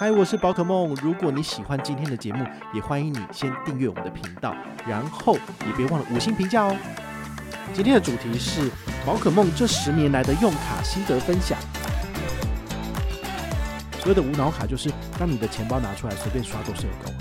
嗨，我是宝可梦。如果你喜欢今天的节目，也欢迎你先订阅我们的频道，然后也别忘了五星评价哦。今天的主题是宝可梦这十年来的用卡心得分享。所谓的无脑卡，就是当你的钱包拿出来随便刷都是有够。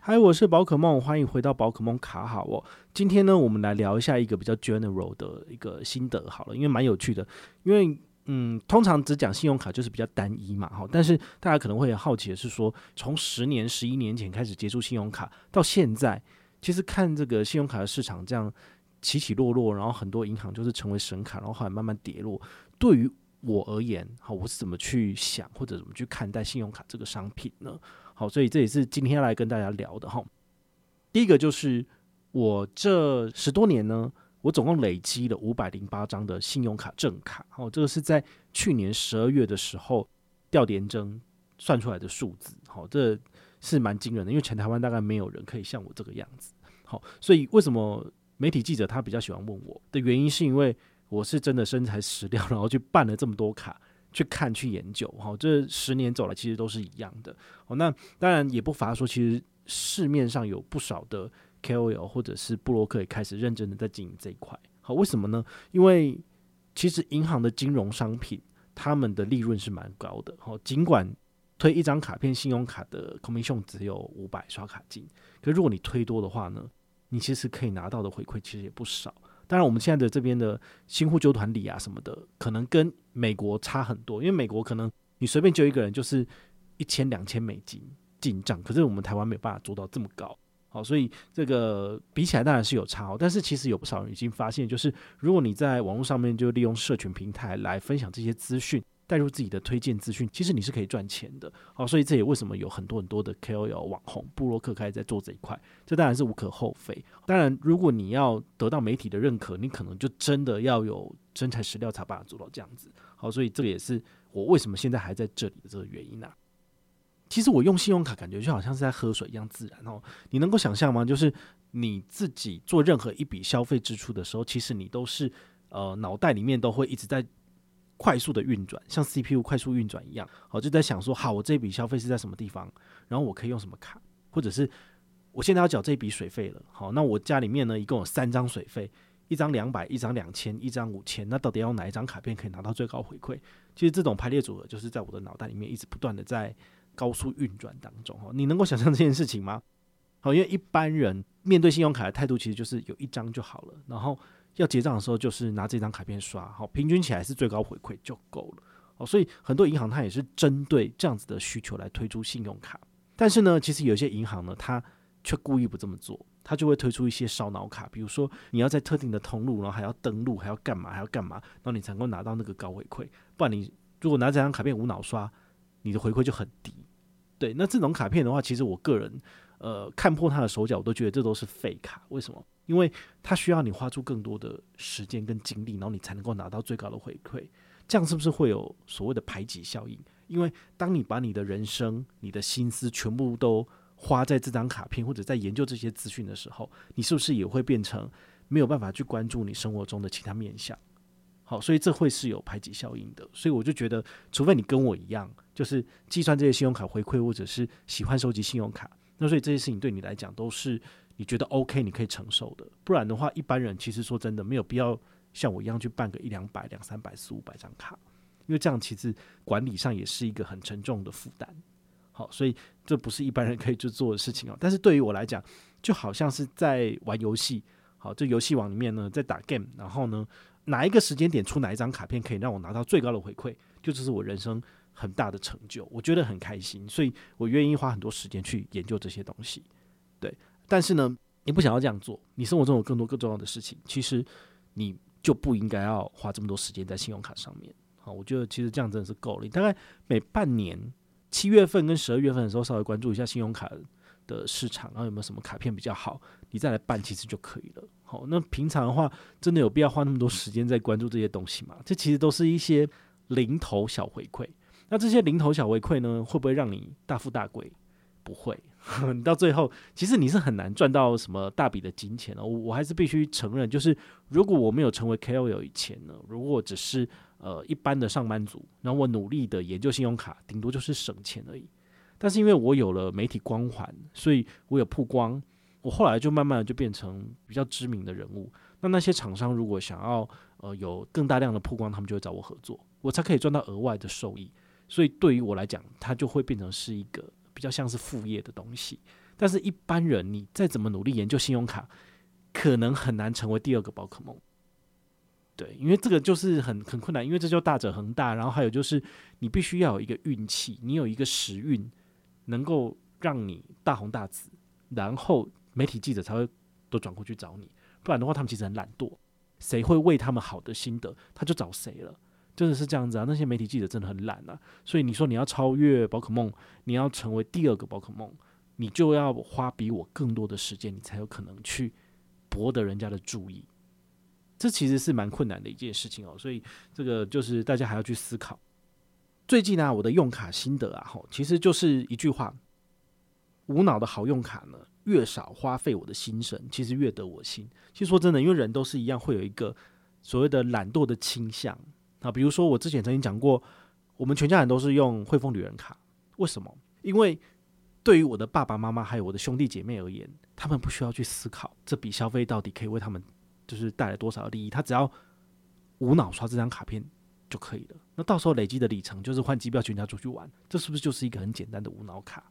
嗨，我是宝可梦，欢迎回到宝可梦卡好哦。今天呢，我们来聊一下一个比较 general 的一个心得好了，因为蛮有趣的，因为。嗯，通常只讲信用卡就是比较单一嘛，哈。但是大家可能会好奇的是说，从十年、十一年前开始接触信用卡到现在，其实看这个信用卡的市场这样起起落落，然后很多银行就是成为神卡，然后后来慢慢跌落。对于我而言，好，我是怎么去想或者怎么去看待信用卡这个商品呢？好，所以这也是今天要来跟大家聊的哈。第一个就是我这十多年呢。我总共累积了五百零八张的信用卡正卡，好，这个是在去年十二月的时候调点征算出来的数字，好，这是蛮惊人的，因为全台湾大概没有人可以像我这个样子，好，所以为什么媒体记者他比较喜欢问我的原因，是因为我是真的身材实料，然后去办了这么多卡，去看去研究，好，这十年走来其实都是一样的，好，那当然也不乏说，其实市面上有不少的。KOL 或者是布洛克也开始认真的在经营这一块，好，为什么呢？因为其实银行的金融商品，他们的利润是蛮高的，好，尽管推一张卡片，信用卡的 commission 只有五百刷卡金，可如果你推多的话呢，你其实可以拿到的回馈其实也不少。当然，我们现在的这边的新户揪团礼啊什么的，可能跟美国差很多，因为美国可能你随便揪一个人就是一千两千美金进账，可是我们台湾没有办法做到这么高。好，所以这个比起来当然是有差哦，但是其实有不少人已经发现，就是如果你在网络上面就利用社群平台来分享这些资讯，带入自己的推荐资讯，其实你是可以赚钱的。好，所以这也为什么有很多很多的 KOL 网红、布洛克开始在做这一块，这当然是无可厚非。当然，如果你要得到媒体的认可，你可能就真的要有真材实料才把它做到这样子。好，所以这个也是我为什么现在还在这里的这个原因啊。其实我用信用卡感觉就好像是在喝水一样自然哦。你能够想象吗？就是你自己做任何一笔消费支出的时候，其实你都是呃脑袋里面都会一直在快速的运转，像 CPU 快速运转一样。好，就在想说，好，我这笔消费是在什么地方，然后我可以用什么卡，或者是我现在要缴这笔水费了。好，那我家里面呢一共有三张水费，一张两百，一张两千，一张五千。那到底要用哪一张卡片可以拿到最高回馈？其实这种排列组合就是在我的脑袋里面一直不断的在。高速运转当中，哈，你能够想象这件事情吗？好，因为一般人面对信用卡的态度其实就是有一张就好了，然后要结账的时候就是拿这张卡片刷，好，平均起来是最高回馈就够了。好，所以很多银行它也是针对这样子的需求来推出信用卡，但是呢，其实有些银行呢，它却故意不这么做，它就会推出一些烧脑卡，比如说你要在特定的通路，然后还要登录，还要干嘛，还要干嘛，然后你才能够拿到那个高回馈，不然你如果拿这张卡片无脑刷，你的回馈就很低。对，那这种卡片的话，其实我个人，呃，看破它的手脚，我都觉得这都是废卡。为什么？因为它需要你花出更多的时间跟精力，然后你才能够拿到最高的回馈。这样是不是会有所谓的排挤效应？因为当你把你的人生、你的心思全部都花在这张卡片或者在研究这些资讯的时候，你是不是也会变成没有办法去关注你生活中的其他面向？好，所以这会是有排挤效应的。所以我就觉得，除非你跟我一样。就是计算这些信用卡回馈，或者是喜欢收集信用卡，那所以这些事情对你来讲都是你觉得 OK，你可以承受的。不然的话，一般人其实说真的没有必要像我一样去办个一两百、两三百、四五百张卡，因为这样其实管理上也是一个很沉重的负担。好，所以这不是一般人可以去做的事情哦。但是对于我来讲，就好像是在玩游戏。好，这游戏网里面呢，在打 game，然后呢，哪一个时间点出哪一张卡片可以让我拿到最高的回馈，就这是我人生。很大的成就，我觉得很开心，所以我愿意花很多时间去研究这些东西。对，但是呢，你不想要这样做，你生活中有更多更重要的事情，其实你就不应该要花这么多时间在信用卡上面。好，我觉得其实这样真的是够了。大概每半年七月份跟十二月份的时候，稍微关注一下信用卡的市场，然后有没有什么卡片比较好，你再来办其实就可以了。好，那平常的话，真的有必要花那么多时间在关注这些东西吗？这其实都是一些零头小回馈。那这些零头小回馈呢，会不会让你大富大贵？不会，你到最后其实你是很难赚到什么大笔的金钱的。我我还是必须承认，就是如果我没有成为 KOL 以前呢，如果只是呃一般的上班族，然后我努力的研究信用卡，顶多就是省钱而已。但是因为我有了媒体光环，所以我有曝光，我后来就慢慢的就变成比较知名的人物。那那些厂商如果想要呃有更大量的曝光，他们就会找我合作，我才可以赚到额外的收益。所以对于我来讲，它就会变成是一个。比较像是副业的东西，但是一般人你再怎么努力研究信用卡，可能很难成为第二个宝可梦。对，因为这个就是很很困难，因为这就大者恒大，然后还有就是你必须要有一个运气，你有一个时运，能够让你大红大紫，然后媒体记者才会都转过去找你，不然的话他们其实很懒惰，谁会为他们好的心得，他就找谁了。真的是这样子啊！那些媒体记者真的很懒啊，所以你说你要超越宝可梦，你要成为第二个宝可梦，你就要花比我更多的时间，你才有可能去博得人家的注意。这其实是蛮困难的一件事情哦，所以这个就是大家还要去思考。最近呢、我的用卡心得啊，吼，其实就是一句话：无脑的好用卡呢，越少花费我的心神，其实越得我心。其实说真的，因为人都是一样，会有一个所谓的懒惰的倾向。啊，比如说我之前曾经讲过，我们全家人都是用汇丰旅人卡，为什么？因为对于我的爸爸妈妈还有我的兄弟姐妹而言，他们不需要去思考这笔消费到底可以为他们就是带来多少利益，他只要无脑刷这张卡片就可以了。那到时候累积的里程就是换机票全家出去玩，这是不是就是一个很简单的无脑卡？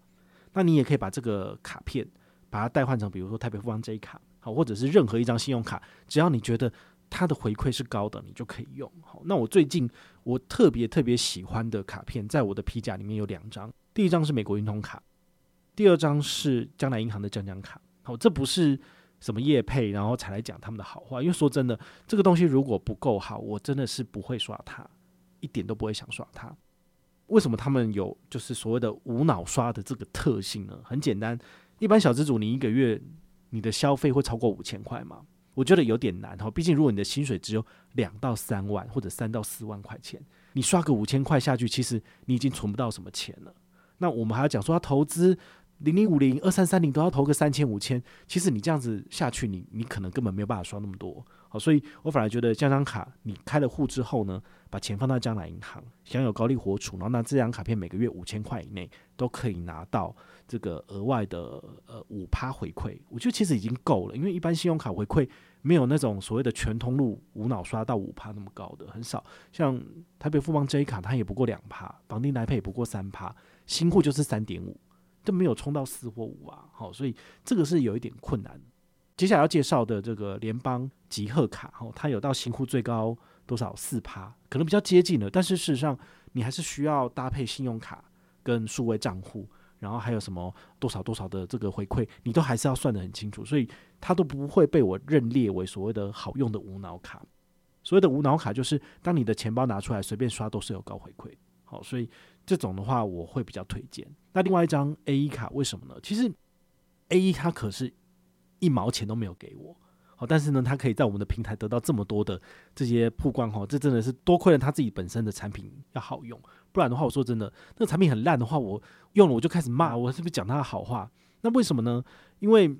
那你也可以把这个卡片把它代换成，比如说台北富邦 J 卡，好，或者是任何一张信用卡，只要你觉得。它的回馈是高的，你就可以用。好，那我最近我特别特别喜欢的卡片，在我的皮夹里面有两张。第一张是美国运通卡，第二张是将来银行的将将卡。好，这不是什么业配，然后才来讲他们的好话。因为说真的，这个东西如果不够好，我真的是不会刷它，一点都不会想刷它。为什么他们有就是所谓的无脑刷的这个特性呢？很简单，一般小资主你一个月你的消费会超过五千块吗？我觉得有点难哈，毕竟如果你的薪水只有两到三万或者三到四万块钱，你刷个五千块下去，其实你已经存不到什么钱了。那我们还要讲说他投资零零五零二三三零都要投个三千五千，其实你这样子下去，你你可能根本没有办法刷那么多。好，所以我反而觉得这张卡你开了户之后呢，把钱放到将来银行，享有高利活储，然后拿这张卡片每个月五千块以内都可以拿到这个额外的呃五趴回馈，我觉得其实已经够了，因为一般信用卡回馈没有那种所谓的全通路无脑刷到五趴那么高的很少，像台北富邦 J 卡它也不过两趴，绑定来配也不过三趴，新户就是三点五，都没有冲到四或五啊，好，所以这个是有一点困难。接下来要介绍的这个联邦集贺卡，哦，它有到行户最高多少四趴，可能比较接近了，但是事实上你还是需要搭配信用卡跟数位账户，然后还有什么多少多少的这个回馈，你都还是要算得很清楚，所以它都不会被我认列为所谓的好用的无脑卡。所谓的无脑卡就是当你的钱包拿出来随便刷都是有高回馈，好，所以这种的话我会比较推荐。那另外一张 AE 卡为什么呢？其实 AE 它可是。一毛钱都没有给我，好，但是呢，它可以在我们的平台得到这么多的这些曝光，哈，这真的是多亏了他自己本身的产品要好用，不然的话，我说真的，那个产品很烂的话，我用了我就开始骂，我是不是讲他的好话？那为什么呢？因为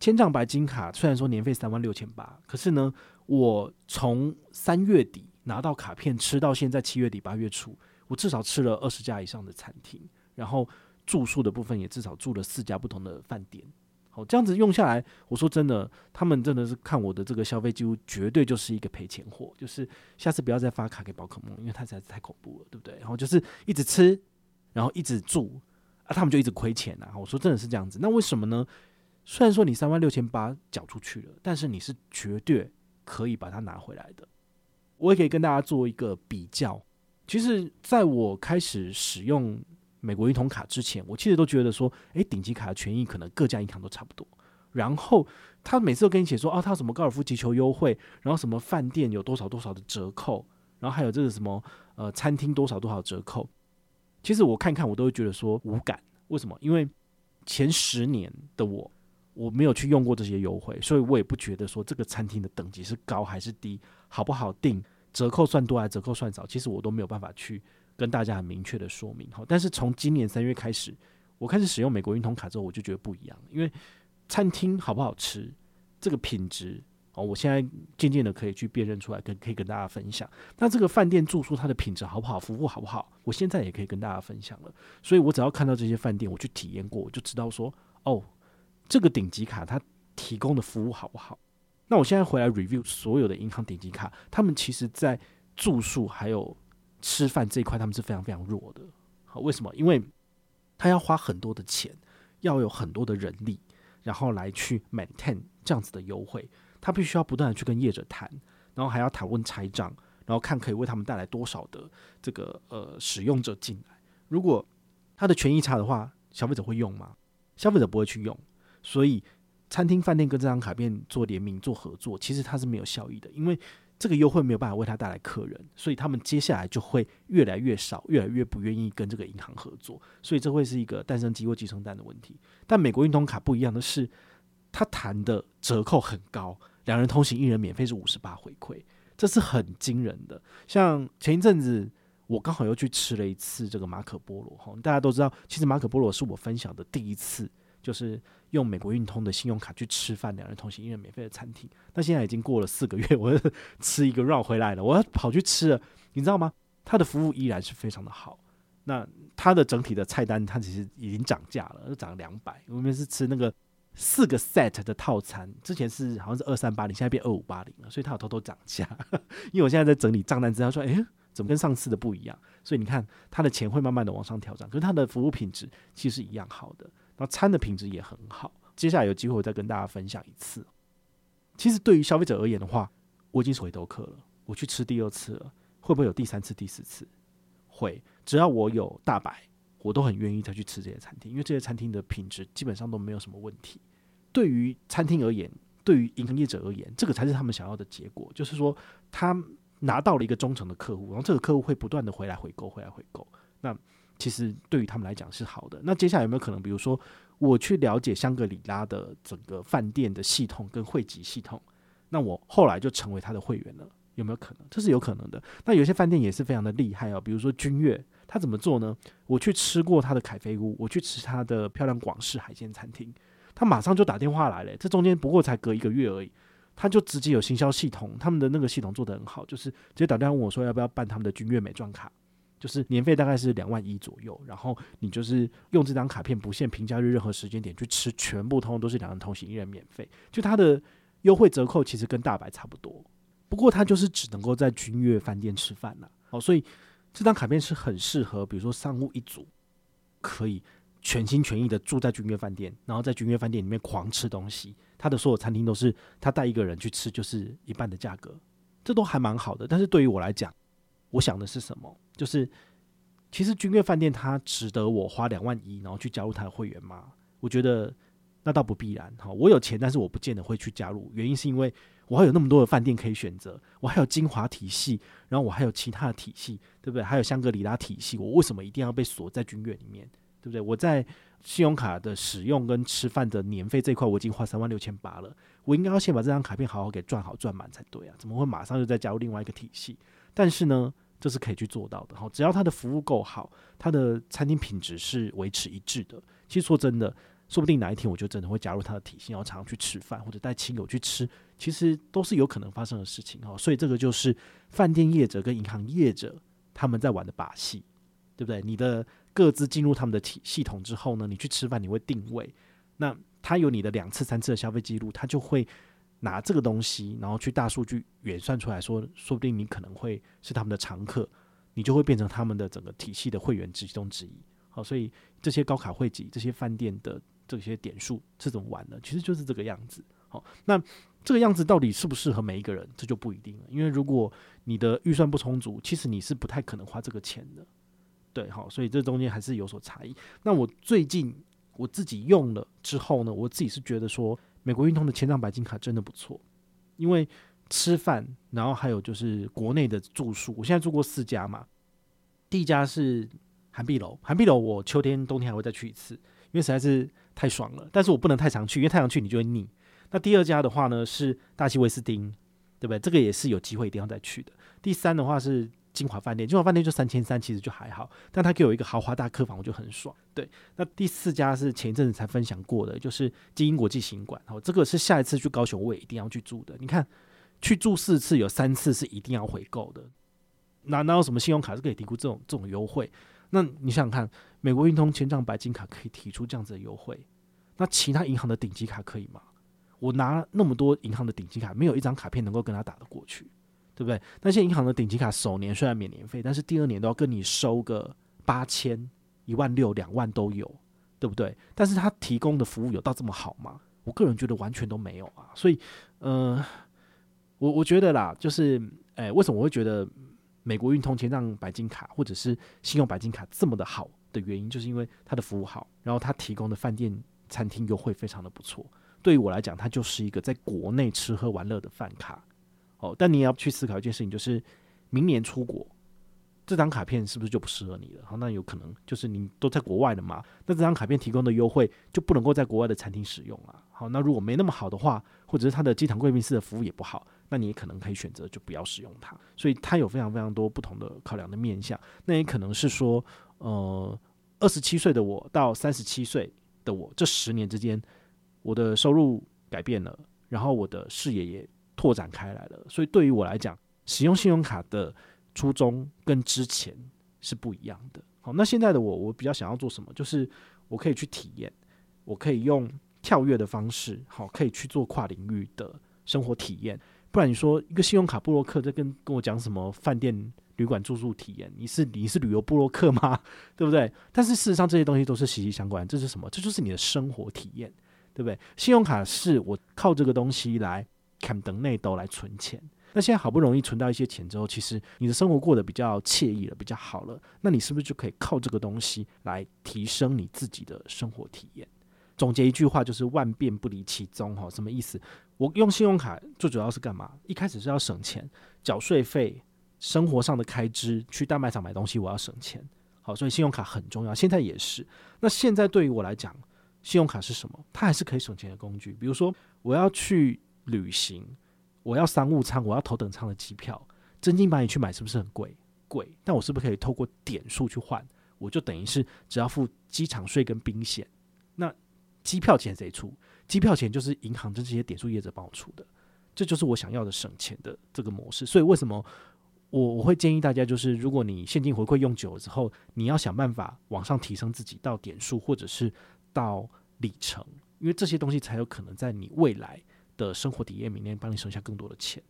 千丈白金卡虽然说年费三万六千八，可是呢，我从三月底拿到卡片吃到现在七月底八月初，我至少吃了二十家以上的餐厅，然后住宿的部分也至少住了四家不同的饭店。好，这样子用下来，我说真的，他们真的是看我的这个消费记录，绝对就是一个赔钱货。就是下次不要再发卡给宝可梦，因为它实在是太恐怖了，对不对？然后就是一直吃，然后一直住啊，他们就一直亏钱啊。我说真的是这样子，那为什么呢？虽然说你三万六千八缴出去了，但是你是绝对可以把它拿回来的。我也可以跟大家做一个比较。其实，在我开始使用。美国运通卡之前，我其实都觉得说，诶，顶级卡的权益可能各家银行都差不多。然后他每次都跟你写说，哦，他什么高尔夫击球优惠，然后什么饭店有多少多少的折扣，然后还有这个什么呃餐厅多少多少折扣。其实我看看我都会觉得说无感，为什么？因为前十年的我，我没有去用过这些优惠，所以我也不觉得说这个餐厅的等级是高还是低，好不好订，折扣算多还是折扣算少，其实我都没有办法去跟大家很明确的说明。好，但是从今年三月开始，我开始使用美国运通卡之后，我就觉得不一样，因为餐厅好不好吃，这个品质。哦，我现在渐渐的可以去辨认出来，跟可以跟大家分享。那这个饭店住宿它的品质好不好，服务好不好，我现在也可以跟大家分享了。所以我只要看到这些饭店，我去体验过，我就知道说，哦，这个顶级卡它提供的服务好不好。那我现在回来 review 所有的银行顶级卡，他们其实在住宿还有吃饭这一块，他们是非常非常弱的。好，为什么？因为他要花很多的钱，要有很多的人力，然后来去 maintain 这样子的优惠。他必须要不断的去跟业者谈，然后还要讨论拆账，然后看可以为他们带来多少的这个呃使用者进来。如果他的权益差的话，消费者会用吗？消费者不会去用。所以餐厅饭店跟这张卡片做联名做合作，其实它是没有效益的，因为这个优惠没有办法为他带来客人，所以他们接下来就会越来越少，越来越不愿意跟这个银行合作。所以这会是一个诞生鸡或寄生蛋的问题。但美国运通卡不一样的是，他谈的折扣很高。两人同行一人免费是五十八回馈，这是很惊人的。像前一阵子，我刚好又去吃了一次这个马可波罗哈。大家都知道，其实马可波罗是我分享的第一次，就是用美国运通的信用卡去吃饭，两人同行一人免费的餐厅。那现在已经过了四个月，我吃一个绕回来了，我要跑去吃了，你知道吗？它的服务依然是非常的好。那它的整体的菜单，它其实已经涨价了，涨了两百。我们是吃那个。四个 set 的套餐，之前是好像是二三八零，现在变二五八零了，所以他有偷偷涨价。因为我现在在整理账单资料，说，哎、怎么跟上次的不一样？所以你看，他的钱会慢慢的往上调整，可是他的服务品质其实是一样好的，那餐的品质也很好。接下来有机会我再跟大家分享一次。其实对于消费者而言的话，我已经是回头客了，我去吃第二次了，会不会有第三次、第四次？会，只要我有大白。我都很愿意再去吃这些餐厅，因为这些餐厅的品质基本上都没有什么问题。对于餐厅而言，对于营业者而言，这个才是他们想要的结果，就是说他拿到了一个忠诚的客户，然后这个客户会不断的回来回购，回来回购。那其实对于他们来讲是好的。那接下来有没有可能，比如说我去了解香格里拉的整个饭店的系统跟汇集系统，那我后来就成为他的会员了？有没有可能？这是有可能的。那有些饭店也是非常的厉害哦，比如说君悦。他怎么做呢？我去吃过他的凯菲屋，我去吃他的漂亮广式海鲜餐厅，他马上就打电话来了。这中间不过才隔一个月而已，他就直接有行销系统，他们的那个系统做得很好，就是直接打电话问我说要不要办他们的君悦美妆卡，就是年费大概是两万一左右，然后你就是用这张卡片不限平假日任何时间点去吃，全部通通都是两人同行一人免费，就它的优惠折扣其实跟大白差不多，不过它就是只能够在君悦饭店吃饭了，哦，所以。这张卡片是很适合，比如说商务一族，可以全心全意的住在君悦饭店，然后在君悦饭店里面狂吃东西。他的所有餐厅都是他带一个人去吃，就是一半的价格，这都还蛮好的。但是对于我来讲，我想的是什么？就是其实君悦饭店它值得我花两万一，然后去加入他的会员吗？我觉得那倒不必然。哈，我有钱，但是我不见得会去加入。原因是因为。我还有那么多的饭店可以选择，我还有精华体系，然后我还有其他的体系，对不对？还有香格里拉体系，我为什么一定要被锁在君悦里面，对不对？我在信用卡的使用跟吃饭的年费这一块，我已经花三万六千八了，我应该要先把这张卡片好好给赚好赚满才对啊！怎么会马上就再加入另外一个体系？但是呢，这是可以去做到的。好，只要他的服务够好，他的餐厅品质是维持一致的。其实说真的。说不定哪一天我就真的会加入他的体系，然后常常去吃饭或者带亲友去吃，其实都是有可能发生的事情哈。所以这个就是饭店业者跟银行业者他们在玩的把戏，对不对？你的各自进入他们的体系统之后呢，你去吃饭你会定位，那他有你的两次三次的消费记录，他就会拿这个东西，然后去大数据演算出来说，说不定你可能会是他们的常客，你就会变成他们的整个体系的会员之中之一。好，所以这些高卡会籍这些饭店的。这些点数是怎么玩的？其实就是这个样子。好，那这个样子到底适不适合每一个人，这就不一定了。因为如果你的预算不充足，其实你是不太可能花这个钱的。对，好，所以这中间还是有所差异。那我最近我自己用了之后呢，我自己是觉得说，美国运通的千帐白金卡真的不错。因为吃饭，然后还有就是国内的住宿，我现在住过四家嘛，第一家是涵碧楼，涵碧楼我秋天、冬天还会再去一次，因为实在是太爽了。但是我不能太常去，因为太常去你就会腻。那第二家的话呢是大西威斯汀，对不对？这个也是有机会一定要再去的。第三的话是金华饭店，金华饭店就三千三，其实就还好，但他给我一个豪华大客房，我就很爽。对，那第四家是前一阵子才分享过的，就是金鹰国际行馆。好，这个是下一次去高雄我也一定要去住的。你看，去住四次，有三次是一定要回购的。哪哪有什么信用卡是可以提供这种这种优惠？那你想想看，美国运通千帐白金卡可以提出这样子的优惠，那其他银行的顶级卡可以吗？我拿那么多银行的顶级卡，没有一张卡片能够跟他打得过去。对不对？那些银行的顶级卡首年虽然免年费，但是第二年都要跟你收个八千、一万六、两万都有，对不对？但是他提供的服务有到这么好吗？我个人觉得完全都没有啊。所以，呃，我我觉得啦，就是，哎，为什么我会觉得美国运通千帐白金卡或者是信用白金卡这么的好的原因，就是因为它的服务好，然后它提供的饭店、餐厅优惠非常的不错。对于我来讲，它就是一个在国内吃喝玩乐的饭卡。哦，但你也要去思考一件事情，就是明年出国，这张卡片是不是就不适合你了？好，那有可能就是你都在国外了嘛，那这张卡片提供的优惠就不能够在国外的餐厅使用了。好，那如果没那么好的话，或者是它的机场贵宾室的服务也不好，那你也可能可以选择就不要使用它。所以它有非常非常多不同的考量的面向。那也可能是说，呃，二十七岁的我到三十七岁的我这十年之间，我的收入改变了，然后我的视野也。拓展开来了，所以对于我来讲，使用信用卡的初衷跟之前是不一样的。好，那现在的我，我比较想要做什么？就是我可以去体验，我可以用跳跃的方式，好，可以去做跨领域的生活体验。不然你说一个信用卡部落客在跟跟我讲什么饭店、旅馆住宿体验？你是你是旅游部落客吗？对不对？但是事实上这些东西都是息息相关。这是什么？这就是你的生活体验，对不对？信用卡是我靠这个东西来。等内都来存钱，那现在好不容易存到一些钱之后，其实你的生活过得比较惬意了，比较好了，那你是不是就可以靠这个东西来提升你自己的生活体验？总结一句话就是万变不离其宗，哈，什么意思？我用信用卡最主要是干嘛？一开始是要省钱，缴税费、生活上的开支，去大卖场买东西我要省钱，好，所以信用卡很重要。现在也是。那现在对于我来讲，信用卡是什么？它还是可以省钱的工具。比如说我要去。旅行，我要商务舱，我要头等舱的机票，真金白银去买是不是很贵？贵，但我是不是可以透过点数去换？我就等于是只要付机场税跟宾险，那机票钱谁出？机票钱就是银行的这些点数业者帮我出的，这就是我想要的省钱的这个模式。所以为什么我我会建议大家，就是如果你现金回馈用久了之后，你要想办法往上提升自己到点数或者是到里程，因为这些东西才有可能在你未来。的生活体验，明年帮你省下更多的钱，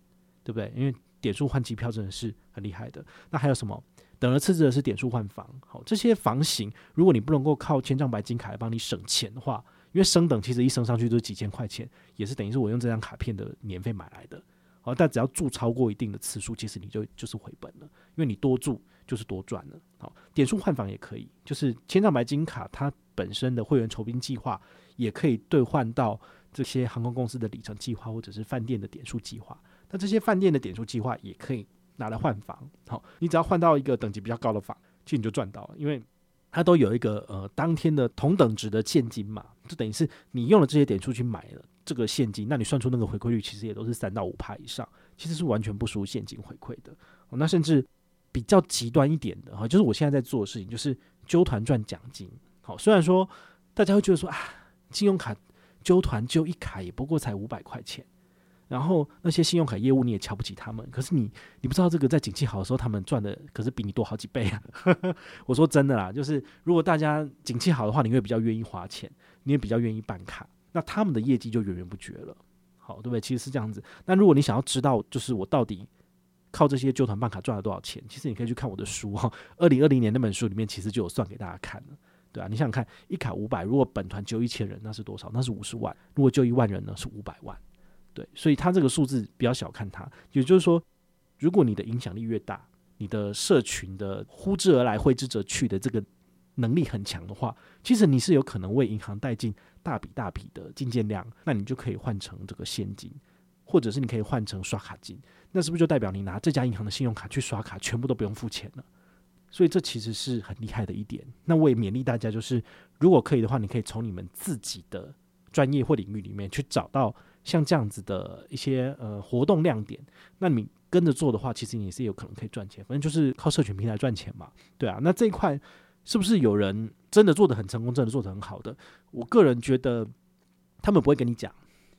对不对？因为点数换机票真的是很厉害的。那还有什么？等而次之的是点数换房，好，这些房型，如果你不能够靠千帐白金卡来帮你省钱的话，因为升等其实一升上去都是几千块钱，也是等于是我用这张卡片的年费买来的。好，但只要住超过一定的次数，其实你就就是回本了，因为你多住就是多赚了。好，点数换房也可以，就是千帐白金卡它本身的会员酬宾计划也可以兑换到。这些航空公司的里程计划，或者是饭店的点数计划，那这些饭店的点数计划也可以拿来换房。好，你只要换到一个等级比较高的房，其实你就赚到了，因为它都有一个呃当天的同等值的现金嘛，就等于是你用了这些点数去买了这个现金，那你算出那个回馈率，其实也都是三到五趴以上，其实是完全不输现金回馈的。那甚至比较极端一点的哈，就是我现在在做的事情，就是揪团赚奖金。好，虽然说大家会觉得说啊，信用卡。揪团揪一卡也不过才五百块钱，然后那些信用卡业务你也瞧不起他们，可是你你不知道这个在景气好的时候他们赚的可是比你多好几倍啊！我说真的啦，就是如果大家景气好的话，你会比较愿意花钱，你也比较愿意办卡，那他们的业绩就源源不绝了，好，对不对？其实是这样子。那如果你想要知道，就是我到底靠这些揪团办卡赚了多少钱，其实你可以去看我的书哈，二零二零年那本书里面其实就有算给大家看了。对啊，你想想看，一卡五百，如果本团揪一千人，那是多少？那是五十万。如果就一万人呢，是五百万。对，所以他这个数字不要小看它。也就是说，如果你的影响力越大，你的社群的呼之而来、挥之则去的这个能力很强的话，其实你是有可能为银行带进大笔大笔的进件量，那你就可以换成这个现金，或者是你可以换成刷卡金。那是不是就代表你拿这家银行的信用卡去刷卡，全部都不用付钱了？所以这其实是很厉害的一点。那我也勉励大家，就是如果可以的话，你可以从你们自己的专业或领域里面去找到像这样子的一些呃活动亮点。那你跟着做的话，其实你也是有可能可以赚钱。反正就是靠社群平台赚钱嘛，对啊。那这一块是不是有人真的做得很成功，真的做得很好的？我个人觉得他们不会跟你讲。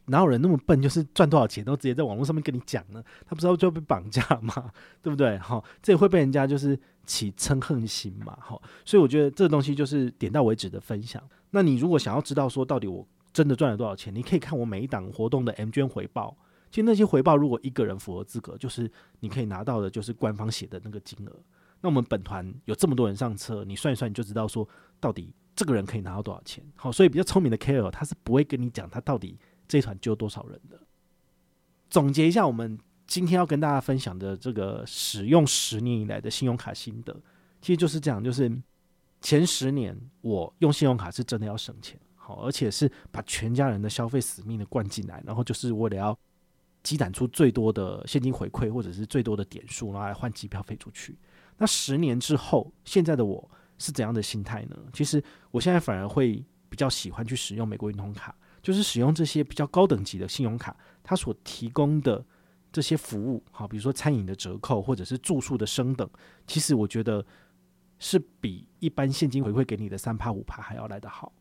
哪有人那么笨，就是赚多少钱都直接在网络上面跟你讲呢？他不知道就被绑架吗？对不对？好，这也会被人家就是起嗔恨心嘛。好，所以我觉得这个东西就是点到为止的分享。那你如果想要知道说到底我真的赚了多少钱，你可以看我每一档活动的 M 捐回报。其实那些回报如果一个人符合资格，就是你可以拿到的就是官方写的那个金额。那我们本团有这么多人上车，你算一算你就知道说到底这个人可以拿到多少钱。好，所以比较聪明的 KOL 他是不会跟你讲他到底。这团救多少人的？总结一下，我们今天要跟大家分享的这个使用十年以来的信用卡心得，其实就是这样：就是前十年我用信用卡是真的要省钱，好，而且是把全家人的消费死命的灌进来，然后就是为了要积攒出最多的现金回馈，或者是最多的点数，然后来换机票飞出去。那十年之后，现在的我是怎样的心态呢？其实我现在反而会比较喜欢去使用美国运通卡。就是使用这些比较高等级的信用卡，它所提供的这些服务，好，比如说餐饮的折扣或者是住宿的升等，其实我觉得是比一般现金回馈给你的三趴五趴还要来得好。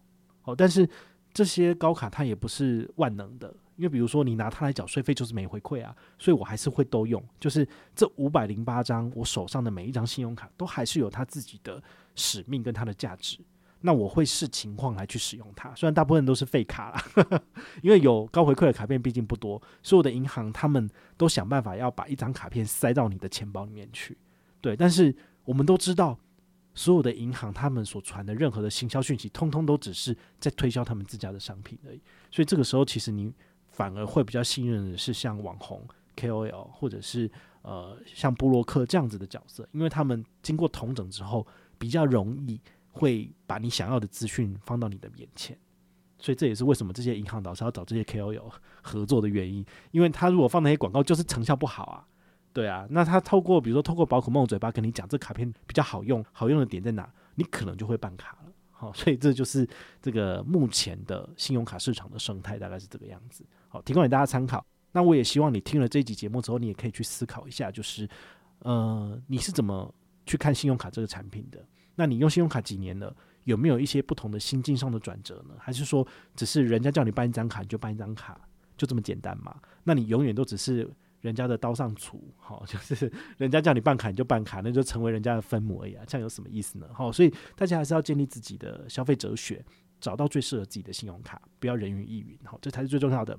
好，但是这些高卡它也不是万能的，因为比如说你拿它来缴税费就是没回馈啊，所以我还是会都用。就是这五百零八张我手上的每一张信用卡都还是有它自己的使命跟它的价值。那我会视情况来去使用它，虽然大部分都是废卡啦，因为有高回馈的卡片毕竟不多，所有的银行他们都想办法要把一张卡片塞到你的钱包里面去，对。但是我们都知道，所有的银行他们所传的任何的行销讯息，通通都只是在推销他们自家的商品而已。所以这个时候，其实你反而会比较信任的是像网红 KOL 或者是呃像布洛克这样子的角色，因为他们经过同整之后比较容易。会把你想要的资讯放到你的眼前，所以这也是为什么这些银行老是要找这些 KOL 合作的原因。因为他如果放那些广告，就是成效不好啊，对啊。那他透过比如说透过宝可梦嘴巴跟你讲这卡片比较好用，好用的点在哪，你可能就会办卡了。好，所以这就是这个目前的信用卡市场的生态，大概是这个样子。好，提供给大家参考。那我也希望你听了这集节目之后，你也可以去思考一下，就是呃，你是怎么去看信用卡这个产品的？那你用信用卡几年了？有没有一些不同的心境上的转折呢？还是说，只是人家叫你办一张卡你就办一张卡，就这么简单吗？那你永远都只是人家的刀上厨，好，就是人家叫你办卡你就办卡，那就成为人家的分母而已啊，这样有什么意思呢？好，所以大家还是要建立自己的消费哲学，找到最适合自己的信用卡，不要人云亦云，好，这才是最重要的。